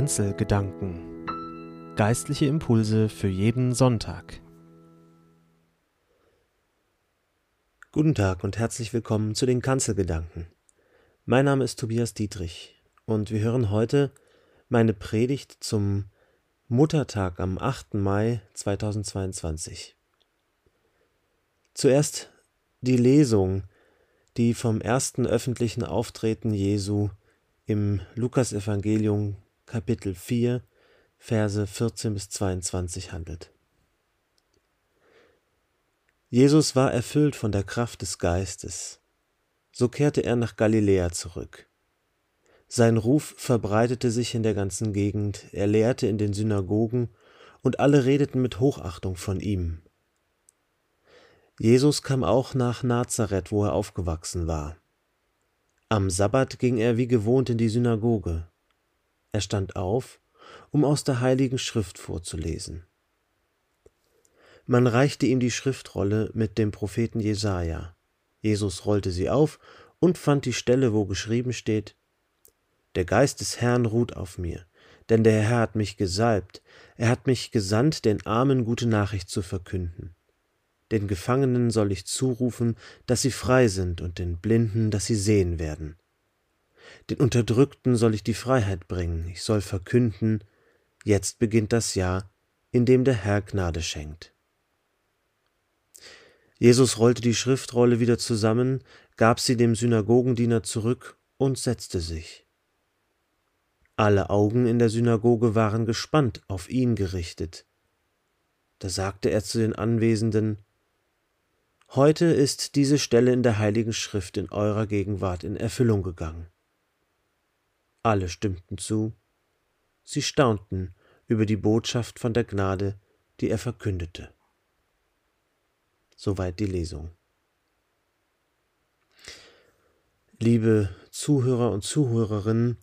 Kanzelgedanken Geistliche Impulse für jeden Sonntag. Guten Tag und herzlich willkommen zu den Kanzelgedanken. Mein Name ist Tobias Dietrich und wir hören heute meine Predigt zum Muttertag am 8. Mai 2022. Zuerst die Lesung, die vom ersten öffentlichen Auftreten Jesu im Lukasevangelium Kapitel 4, Verse 14 bis 22 handelt. Jesus war erfüllt von der Kraft des Geistes. So kehrte er nach Galiläa zurück. Sein Ruf verbreitete sich in der ganzen Gegend, er lehrte in den Synagogen, und alle redeten mit Hochachtung von ihm. Jesus kam auch nach Nazareth, wo er aufgewachsen war. Am Sabbat ging er wie gewohnt in die Synagoge. Er stand auf, um aus der heiligen Schrift vorzulesen. Man reichte ihm die Schriftrolle mit dem Propheten Jesaja. Jesus rollte sie auf und fand die Stelle, wo geschrieben steht: Der Geist des Herrn ruht auf mir, denn der Herr hat mich gesalbt, er hat mich gesandt, den Armen gute Nachricht zu verkünden. Den Gefangenen soll ich zurufen, dass sie frei sind, und den Blinden, dass sie sehen werden. Den Unterdrückten soll ich die Freiheit bringen, ich soll verkünden, jetzt beginnt das Jahr, in dem der Herr Gnade schenkt. Jesus rollte die Schriftrolle wieder zusammen, gab sie dem Synagogendiener zurück und setzte sich. Alle Augen in der Synagoge waren gespannt auf ihn gerichtet. Da sagte er zu den Anwesenden, Heute ist diese Stelle in der Heiligen Schrift in eurer Gegenwart in Erfüllung gegangen. Alle stimmten zu, sie staunten über die Botschaft von der Gnade, die er verkündete. Soweit die Lesung. Liebe Zuhörer und Zuhörerinnen,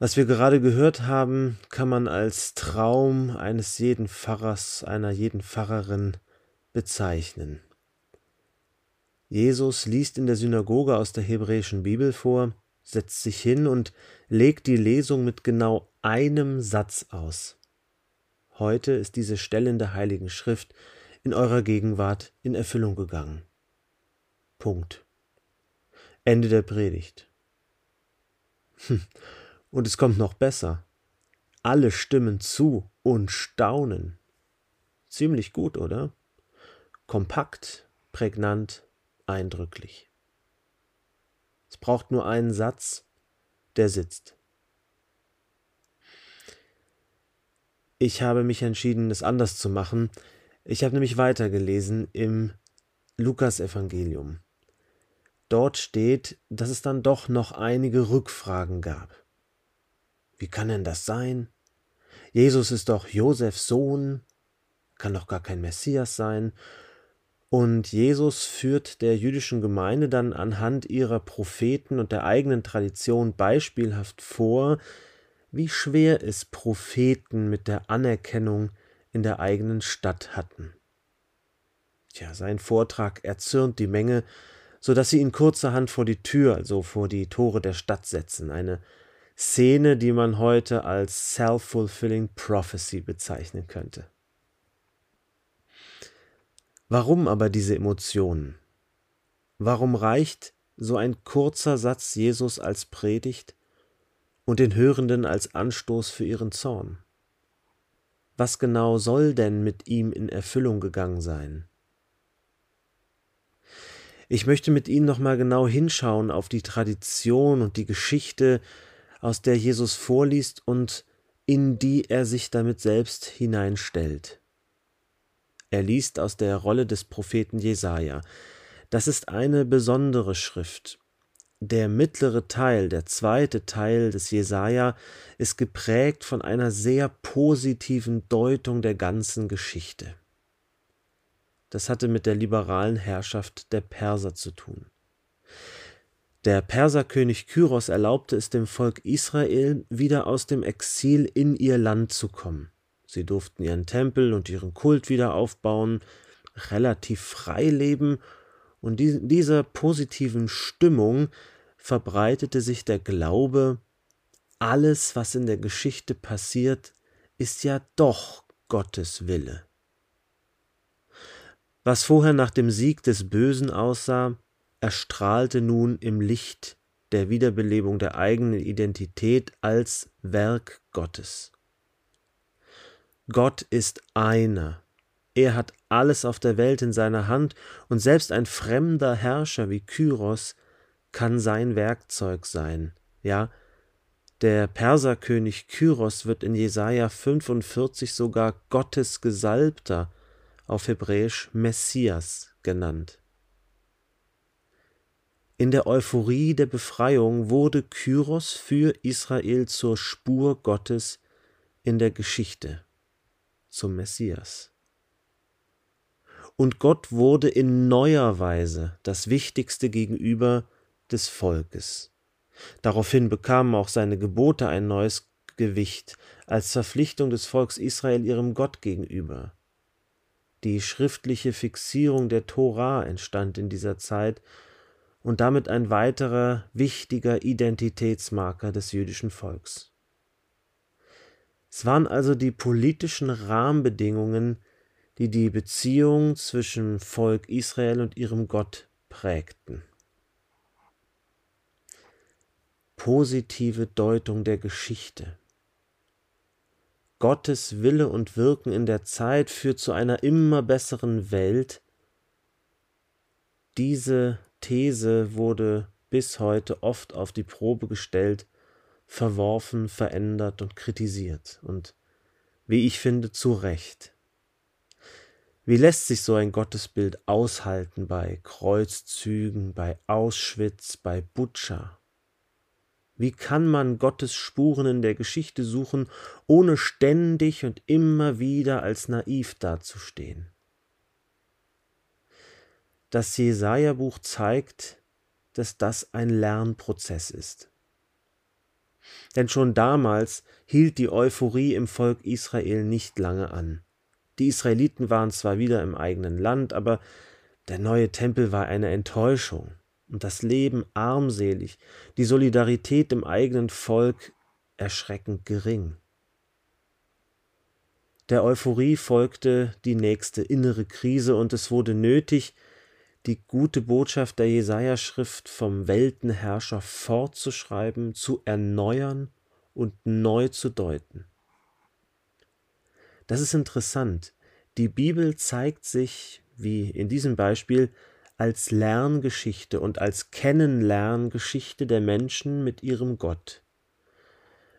was wir gerade gehört haben, kann man als Traum eines jeden Pfarrers, einer jeden Pfarrerin bezeichnen. Jesus liest in der Synagoge aus der hebräischen Bibel vor, setzt sich hin und legt die Lesung mit genau einem Satz aus. Heute ist diese Stelle in der Heiligen Schrift in eurer Gegenwart in Erfüllung gegangen. Punkt. Ende der Predigt. Hm. Und es kommt noch besser. Alle stimmen zu und staunen. Ziemlich gut, oder? Kompakt, prägnant, eindrücklich. Es braucht nur einen Satz, der sitzt. Ich habe mich entschieden, es anders zu machen. Ich habe nämlich weitergelesen im Lukasevangelium. Dort steht, dass es dann doch noch einige Rückfragen gab. Wie kann denn das sein? Jesus ist doch Josefs Sohn, kann doch gar kein Messias sein, und Jesus führt der jüdischen Gemeinde dann anhand ihrer Propheten und der eigenen Tradition beispielhaft vor, wie schwer es Propheten mit der Anerkennung in der eigenen Stadt hatten. Tja, sein Vortrag erzürnt die Menge, so dass sie ihn kurzerhand vor die Tür, also vor die Tore der Stadt setzen. Eine Szene, die man heute als self-fulfilling prophecy bezeichnen könnte. Warum aber diese Emotionen? Warum reicht so ein kurzer Satz Jesus als Predigt und den Hörenden als Anstoß für ihren Zorn? Was genau soll denn mit ihm in Erfüllung gegangen sein? Ich möchte mit Ihnen nochmal genau hinschauen auf die Tradition und die Geschichte, aus der Jesus vorliest und in die er sich damit selbst hineinstellt. Er liest aus der Rolle des Propheten Jesaja. Das ist eine besondere Schrift. Der mittlere Teil, der zweite Teil des Jesaja, ist geprägt von einer sehr positiven Deutung der ganzen Geschichte. Das hatte mit der liberalen Herrschaft der Perser zu tun. Der Perserkönig Kyros erlaubte es dem Volk Israel, wieder aus dem Exil in ihr Land zu kommen. Sie durften ihren Tempel und ihren Kult wieder aufbauen, relativ frei leben, und in dieser positiven Stimmung verbreitete sich der Glaube, alles, was in der Geschichte passiert, ist ja doch Gottes Wille. Was vorher nach dem Sieg des Bösen aussah, erstrahlte nun im Licht der Wiederbelebung der eigenen Identität als Werk Gottes. Gott ist einer. Er hat alles auf der Welt in seiner Hand und selbst ein fremder Herrscher wie Kyros kann sein Werkzeug sein. Ja, der Perserkönig Kyros wird in Jesaja 45 sogar Gottes Gesalbter, auf Hebräisch Messias genannt. In der Euphorie der Befreiung wurde Kyros für Israel zur Spur Gottes in der Geschichte, zum Messias. Und Gott wurde in neuer Weise das Wichtigste gegenüber des Volkes. Daraufhin bekamen auch seine Gebote ein neues Gewicht als Verpflichtung des Volks Israel ihrem Gott gegenüber. Die schriftliche Fixierung der Tora entstand in dieser Zeit und damit ein weiterer wichtiger Identitätsmarker des jüdischen Volks. Es waren also die politischen Rahmenbedingungen, die die Beziehung zwischen Volk Israel und ihrem Gott prägten. Positive Deutung der Geschichte. Gottes Wille und Wirken in der Zeit führt zu einer immer besseren Welt. Diese These wurde bis heute oft auf die Probe gestellt, verworfen, verändert und kritisiert. Und wie ich finde, zu Recht. Wie lässt sich so ein Gottesbild aushalten bei Kreuzzügen, bei Auschwitz, bei Butscha? Wie kann man Gottes Spuren in der Geschichte suchen, ohne ständig und immer wieder als naiv dazustehen? Das Jesaja-Buch zeigt, dass das ein Lernprozess ist. Denn schon damals hielt die Euphorie im Volk Israel nicht lange an. Die Israeliten waren zwar wieder im eigenen Land, aber der neue Tempel war eine Enttäuschung und das Leben armselig, die Solidarität im eigenen Volk erschreckend gering. Der Euphorie folgte die nächste innere Krise und es wurde nötig, die gute Botschaft der Jesaja-Schrift vom Weltenherrscher fortzuschreiben, zu erneuern und neu zu deuten. Das ist interessant. Die Bibel zeigt sich, wie in diesem Beispiel, als Lerngeschichte und als Kennenlerngeschichte der Menschen mit ihrem Gott.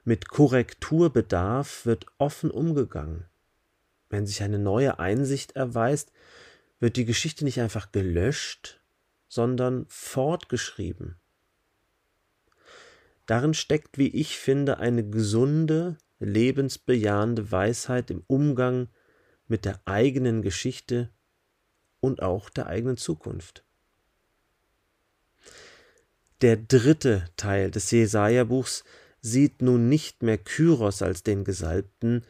Mit Korrekturbedarf wird offen umgegangen. Wenn sich eine neue Einsicht erweist, wird die Geschichte nicht einfach gelöscht, sondern fortgeschrieben. Darin steckt, wie ich finde, eine gesunde, lebensbejahende Weisheit im Umgang mit der eigenen Geschichte und auch der eigenen Zukunft. Der dritte Teil des Jesaja-Buchs sieht nun nicht mehr Kyros als den Gesalbten,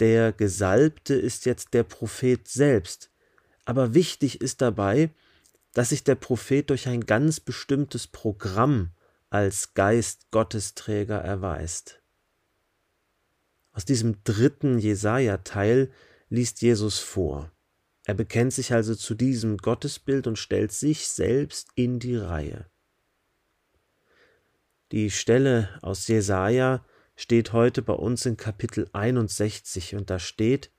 der Gesalbte ist jetzt der Prophet selbst, aber wichtig ist dabei, dass sich der Prophet durch ein ganz bestimmtes Programm als Geist Gottesträger erweist. Aus diesem dritten Jesaja-Teil liest Jesus vor. Er bekennt sich also zu diesem Gottesbild und stellt sich selbst in die Reihe. Die Stelle aus Jesaja steht heute bei uns in Kapitel 61 und da steht: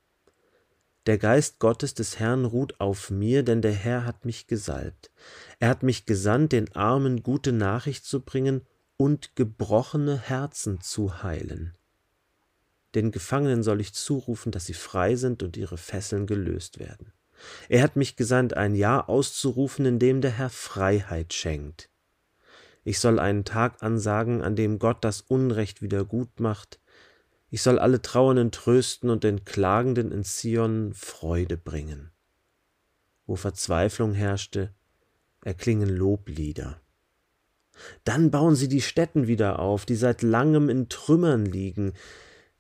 Der Geist Gottes des Herrn ruht auf mir, denn der Herr hat mich gesalbt. Er hat mich gesandt, den Armen gute Nachricht zu bringen und gebrochene Herzen zu heilen. Den Gefangenen soll ich zurufen, dass sie frei sind und ihre Fesseln gelöst werden. Er hat mich gesandt, ein Jahr auszurufen, in dem der Herr Freiheit schenkt. Ich soll einen Tag ansagen, an dem Gott das Unrecht wieder gut macht. Ich soll alle Trauernden trösten und den Klagenden in Zion Freude bringen. Wo Verzweiflung herrschte, erklingen Loblieder. Dann bauen sie die Städten wieder auf, die seit langem in Trümmern liegen,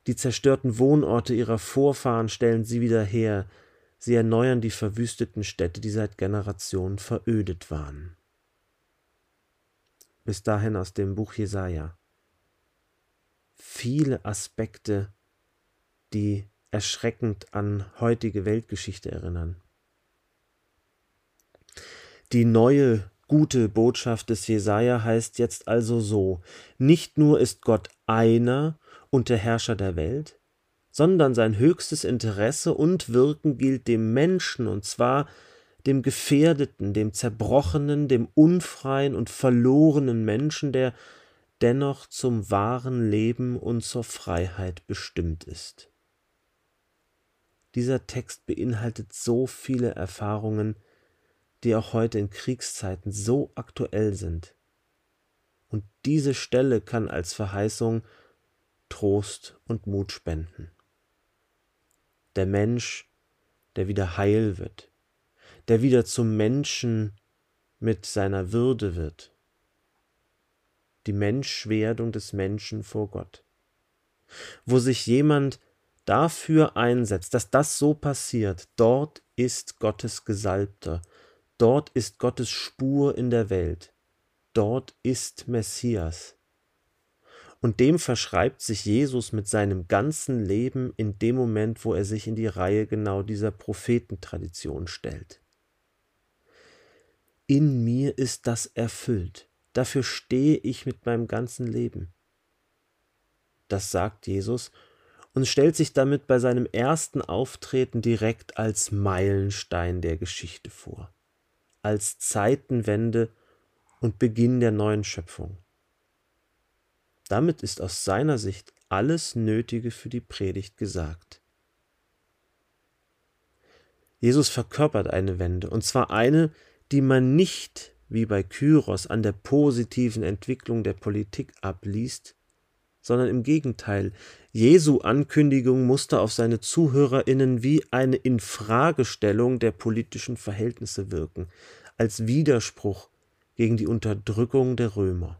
die zerstörten Wohnorte ihrer Vorfahren stellen sie wieder her, sie erneuern die verwüsteten Städte, die seit Generationen verödet waren. Bis dahin aus dem Buch Jesaja. Viele Aspekte, die erschreckend an heutige Weltgeschichte erinnern. Die neue gute Botschaft des Jesaja heißt jetzt also so: Nicht nur ist Gott einer und der Herrscher der Welt, sondern sein höchstes Interesse und Wirken gilt dem Menschen, und zwar dem Gefährdeten, dem Zerbrochenen, dem unfreien und verlorenen Menschen, der dennoch zum wahren Leben und zur Freiheit bestimmt ist. Dieser Text beinhaltet so viele Erfahrungen, die auch heute in Kriegszeiten so aktuell sind. Und diese Stelle kann als Verheißung Trost und Mut spenden. Der Mensch, der wieder heil wird, der wieder zum Menschen mit seiner Würde wird. Die Menschwerdung des Menschen vor Gott. Wo sich jemand dafür einsetzt, dass das so passiert, dort ist Gottes Gesalbter, dort ist Gottes Spur in der Welt, dort ist Messias. Und dem verschreibt sich Jesus mit seinem ganzen Leben in dem Moment, wo er sich in die Reihe genau dieser Prophetentradition stellt. In mir ist das erfüllt. Dafür stehe ich mit meinem ganzen Leben. Das sagt Jesus und stellt sich damit bei seinem ersten Auftreten direkt als Meilenstein der Geschichte vor, als Zeitenwende und Beginn der neuen Schöpfung. Damit ist aus seiner Sicht alles Nötige für die Predigt gesagt. Jesus verkörpert eine Wende, und zwar eine, die man nicht wie bei Kyros an der positiven Entwicklung der Politik abliest, sondern im Gegenteil, Jesu Ankündigung musste auf seine Zuhörerinnen wie eine Infragestellung der politischen Verhältnisse wirken, als Widerspruch gegen die Unterdrückung der Römer.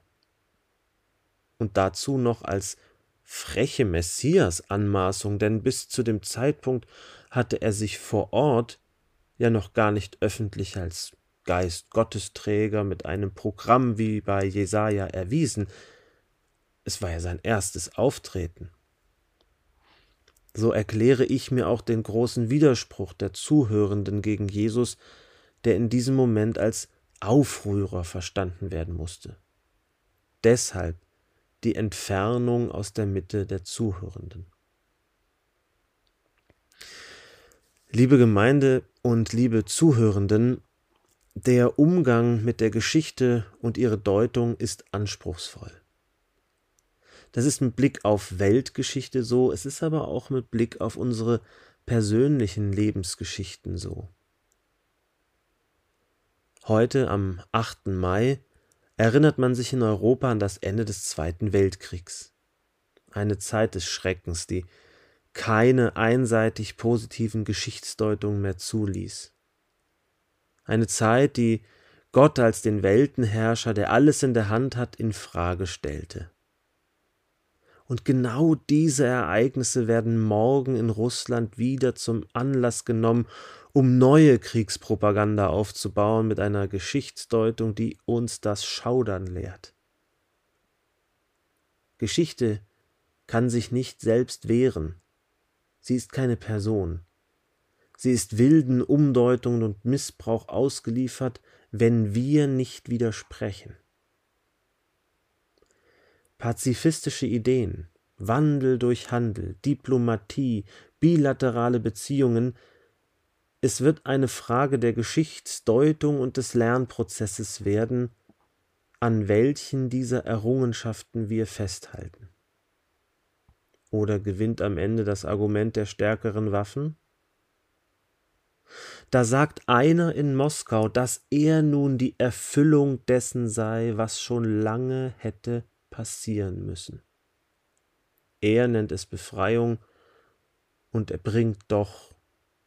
Und dazu noch als freche Messias-Anmaßung, denn bis zu dem Zeitpunkt hatte er sich vor Ort ja noch gar nicht öffentlich als Geist Gottesträger mit einem Programm wie bei Jesaja erwiesen. Es war ja sein erstes Auftreten. So erkläre ich mir auch den großen Widerspruch der Zuhörenden gegen Jesus, der in diesem Moment als Aufrührer verstanden werden musste. Deshalb die Entfernung aus der Mitte der Zuhörenden. Liebe Gemeinde und liebe Zuhörenden, der Umgang mit der Geschichte und ihre Deutung ist anspruchsvoll. Das ist mit Blick auf Weltgeschichte so, es ist aber auch mit Blick auf unsere persönlichen Lebensgeschichten so. Heute, am 8. Mai, erinnert man sich in Europa an das Ende des Zweiten Weltkriegs. Eine Zeit des Schreckens, die keine einseitig positiven Geschichtsdeutungen mehr zuließ eine Zeit, die Gott als den Weltenherrscher, der alles in der Hand hat, in Frage stellte. Und genau diese Ereignisse werden morgen in Russland wieder zum Anlass genommen, um neue Kriegspropaganda aufzubauen mit einer Geschichtsdeutung, die uns das Schaudern lehrt. Geschichte kann sich nicht selbst wehren. Sie ist keine Person. Sie ist wilden Umdeutungen und Missbrauch ausgeliefert, wenn wir nicht widersprechen. Pazifistische Ideen, Wandel durch Handel, Diplomatie, bilaterale Beziehungen, es wird eine Frage der Geschichtsdeutung und des Lernprozesses werden, an welchen dieser Errungenschaften wir festhalten. Oder gewinnt am Ende das Argument der stärkeren Waffen? Da sagt einer in Moskau, dass er nun die Erfüllung dessen sei, was schon lange hätte passieren müssen. Er nennt es Befreiung und er bringt doch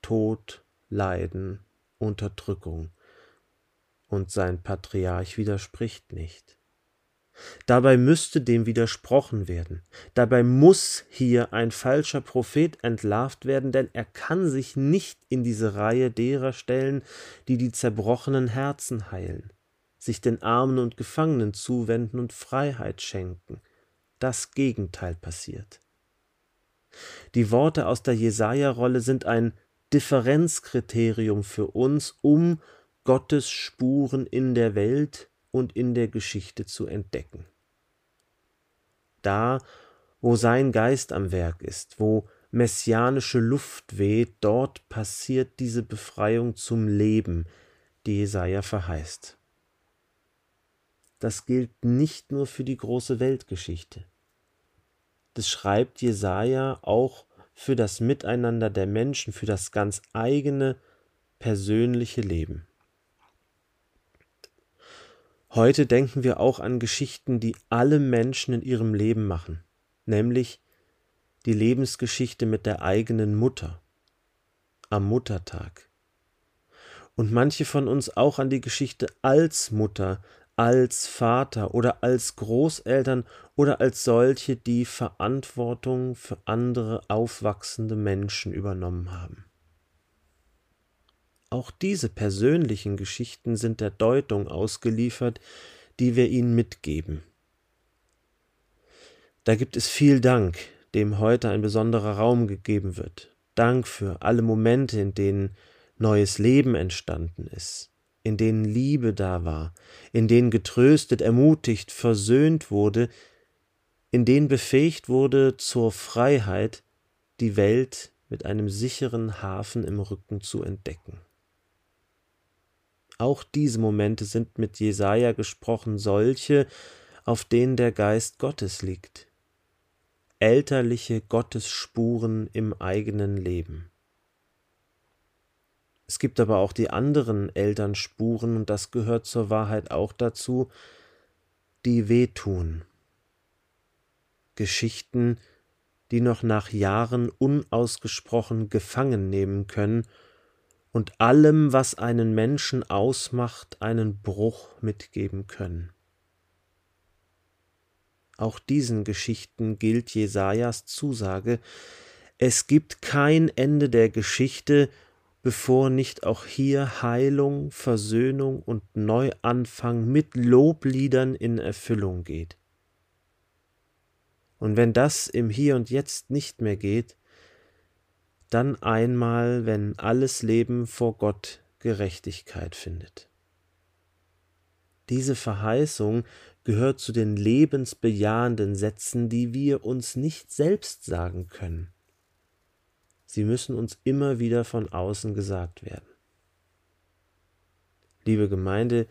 Tod, Leiden, Unterdrückung. Und sein Patriarch widerspricht nicht. Dabei müsste dem widersprochen werden. Dabei muss hier ein falscher Prophet entlarvt werden, denn er kann sich nicht in diese Reihe derer stellen, die die zerbrochenen Herzen heilen, sich den Armen und Gefangenen zuwenden und Freiheit schenken, das Gegenteil passiert. Die Worte aus der Jesaja-Rolle sind ein Differenzkriterium für uns, um Gottes Spuren in der Welt und in der Geschichte zu entdecken. Da, wo sein Geist am Werk ist, wo messianische Luft weht, dort passiert diese Befreiung zum Leben, die Jesaja verheißt. Das gilt nicht nur für die große Weltgeschichte. Das schreibt Jesaja auch für das Miteinander der Menschen, für das ganz eigene persönliche Leben. Heute denken wir auch an Geschichten, die alle Menschen in ihrem Leben machen, nämlich die Lebensgeschichte mit der eigenen Mutter am Muttertag. Und manche von uns auch an die Geschichte als Mutter, als Vater oder als Großeltern oder als solche, die Verantwortung für andere aufwachsende Menschen übernommen haben. Auch diese persönlichen Geschichten sind der Deutung ausgeliefert, die wir ihnen mitgeben. Da gibt es viel Dank, dem heute ein besonderer Raum gegeben wird. Dank für alle Momente, in denen neues Leben entstanden ist, in denen Liebe da war, in denen getröstet, ermutigt, versöhnt wurde, in denen befähigt wurde zur Freiheit, die Welt mit einem sicheren Hafen im Rücken zu entdecken. Auch diese Momente sind mit Jesaja gesprochen solche, auf denen der Geist Gottes liegt. Elterliche Gottesspuren im eigenen Leben. Es gibt aber auch die anderen Elternspuren, und das gehört zur Wahrheit auch dazu, die wehtun. Geschichten, die noch nach Jahren unausgesprochen gefangen nehmen können und allem, was einen Menschen ausmacht, einen Bruch mitgeben können. Auch diesen Geschichten gilt Jesajas Zusage: Es gibt kein Ende der Geschichte, bevor nicht auch hier Heilung, Versöhnung und Neuanfang mit Lobliedern in Erfüllung geht. Und wenn das im Hier und Jetzt nicht mehr geht, dann einmal, wenn alles Leben vor Gott Gerechtigkeit findet. Diese Verheißung gehört zu den lebensbejahenden Sätzen, die wir uns nicht selbst sagen können. Sie müssen uns immer wieder von außen gesagt werden. Liebe Gemeinde,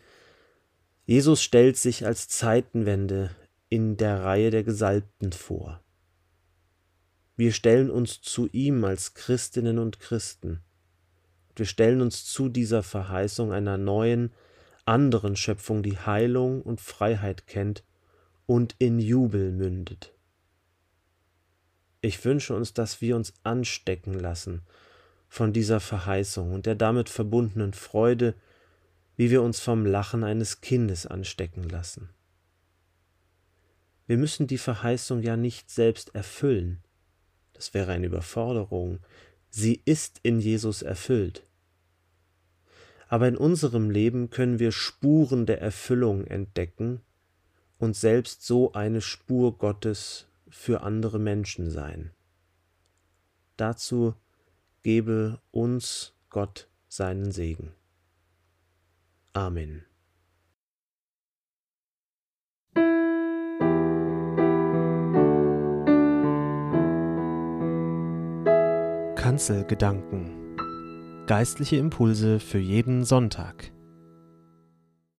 Jesus stellt sich als Zeitenwende in der Reihe der Gesalbten vor. Wir stellen uns zu ihm als Christinnen und Christen. Wir stellen uns zu dieser Verheißung einer neuen, anderen Schöpfung, die Heilung und Freiheit kennt und in Jubel mündet. Ich wünsche uns, dass wir uns anstecken lassen von dieser Verheißung und der damit verbundenen Freude, wie wir uns vom Lachen eines Kindes anstecken lassen. Wir müssen die Verheißung ja nicht selbst erfüllen, das wäre eine Überforderung. Sie ist in Jesus erfüllt. Aber in unserem Leben können wir Spuren der Erfüllung entdecken und selbst so eine Spur Gottes für andere Menschen sein. Dazu gebe uns Gott seinen Segen. Amen. Kanzelgedanken. Geistliche Impulse für jeden Sonntag.